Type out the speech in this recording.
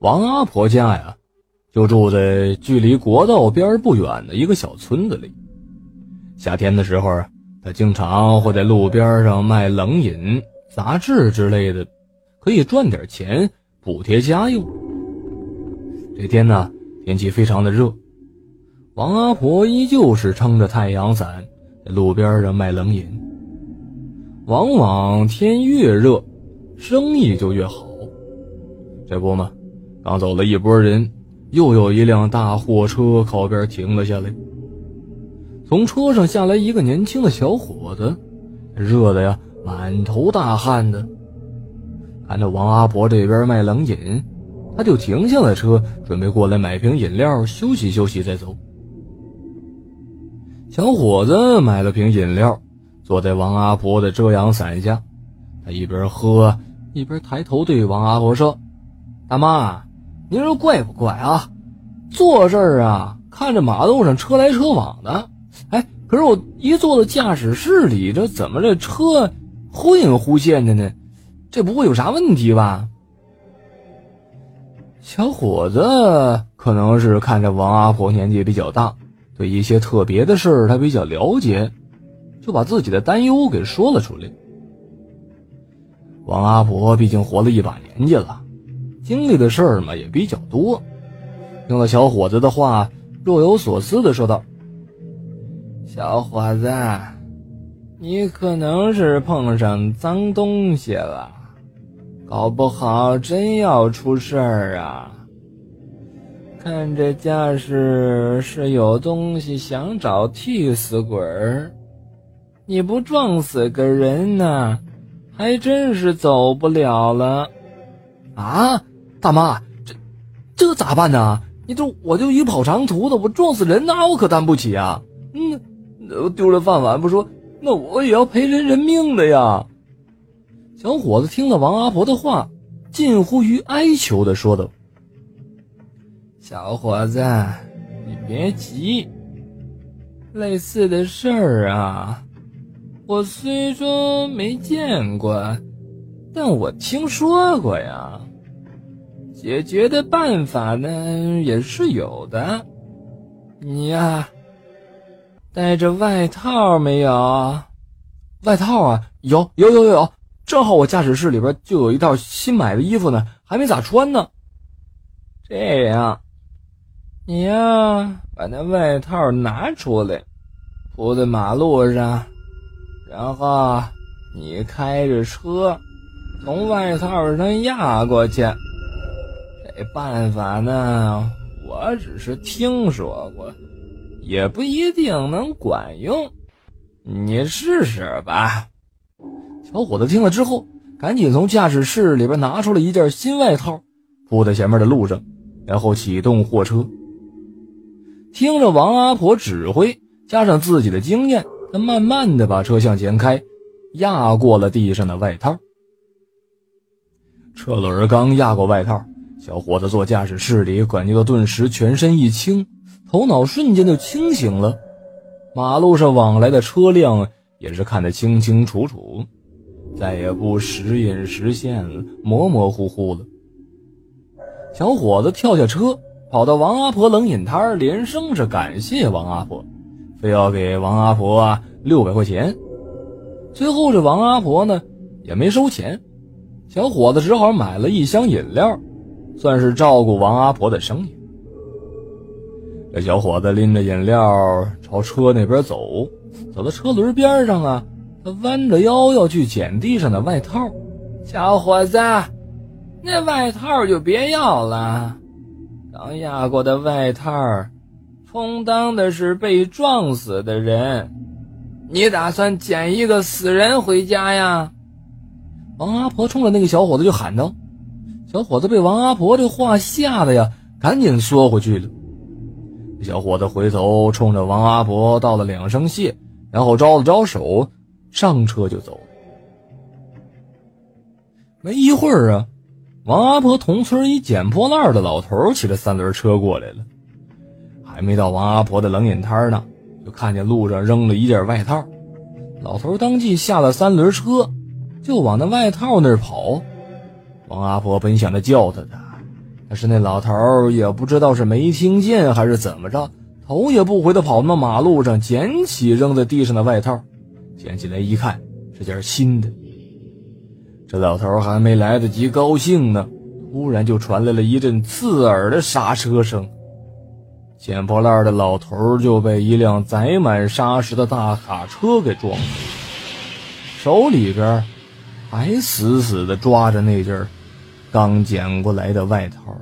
王阿婆家呀，就住在距离国道边不远的一个小村子里。夏天的时候，她经常会在路边上卖冷饮、杂志之类的，可以赚点钱补贴家用。这天呢，天气非常的热，王阿婆依旧是撑着太阳伞在路边上卖冷饮。往往天越热，生意就越好。这不嘛。刚走了一波人，又有一辆大货车靠边停了下来。从车上下来一个年轻的小伙子，热的呀满头大汗的。看到王阿婆这边卖冷饮，他就停下了车，准备过来买瓶饮料休息休息再走。小伙子买了瓶饮料，坐在王阿婆的遮阳伞下，他一边喝一边抬头对王阿婆说：“大妈。”您说怪不怪啊？坐这儿啊，看着马路上车来车往的，哎，可是我一坐到驾驶室里，这怎么这车忽隐忽现的呢？这不会有啥问题吧？小伙子可能是看着王阿婆年纪比较大，对一些特别的事儿他比较了解，就把自己的担忧给说了出来。王阿婆毕竟活了一把年纪了。经历的事儿嘛也比较多，听了小伙子的话，若有所思的说道：“小伙子，你可能是碰上脏东西了，搞不好真要出事儿啊！看这架势是有东西想找替死鬼儿，你不撞死个人呢，还真是走不了了啊！”大妈，这这咋办呢？你这我就一跑长途的，我撞死人那我可担不起啊！嗯，丢了饭碗不说，那我也要赔人人命的呀！小伙子听了王阿婆的话，近乎于哀求的说道：“小伙子，你别急，类似的事儿啊，我虽说没见过，但我听说过呀。”解决的办法呢也是有的，你呀，带着外套没有？外套啊，有有有有，正好我驾驶室里边就有一套新买的衣服呢，还没咋穿呢。这样，你呀，把那外套拿出来，铺在马路上，然后你开着车从外套上压过去。这办法呢，我只是听说过，也不一定能管用。你试试吧。小伙子听了之后，赶紧从驾驶室里边拿出了一件新外套，铺在前面的路上，然后启动货车。听着王阿婆指挥，加上自己的经验，他慢慢的把车向前开，压过了地上的外套。车轮刚压过外套。小伙子坐驾驶室里，感觉到顿时全身一轻，头脑瞬间就清醒了。马路上往来的车辆也是看得清清楚楚，再也不时隐时现、模模糊糊了。小伙子跳下车，跑到王阿婆冷饮摊，连声是感谢王阿婆，非要给王阿婆啊六百块钱。最后这王阿婆呢也没收钱，小伙子只好买了一箱饮料。算是照顾王阿婆的生意。这小伙子拎着饮料朝车那边走，走到车轮边上啊，他弯着腰要去捡地上的外套。小伙子，那外套就别要了。刚压过的外套，充当的是被撞死的人。你打算捡一个死人回家呀？王阿婆冲着那个小伙子就喊道。小伙子被王阿婆这话吓得呀，赶紧缩回去了。小伙子回头冲着王阿婆道了两声谢，然后招了招手，上车就走。没一会儿啊，王阿婆同村一捡破烂的老头骑着三轮车过来了。还没到王阿婆的冷饮摊呢，就看见路上扔了一件外套。老头当即下了三轮车，就往那外套那儿跑。王阿婆本想着叫他的，但是那老头也不知道是没听见还是怎么着，头也不回的跑到马路上，捡起扔在地上的外套，捡起来一看，是件新的。这老头还没来得及高兴呢，突然就传来了一阵刺耳的刹车声。捡破烂的老头就被一辆载满沙石的大卡车给撞了，手里边还死死地抓着那件刚捡过来的外套。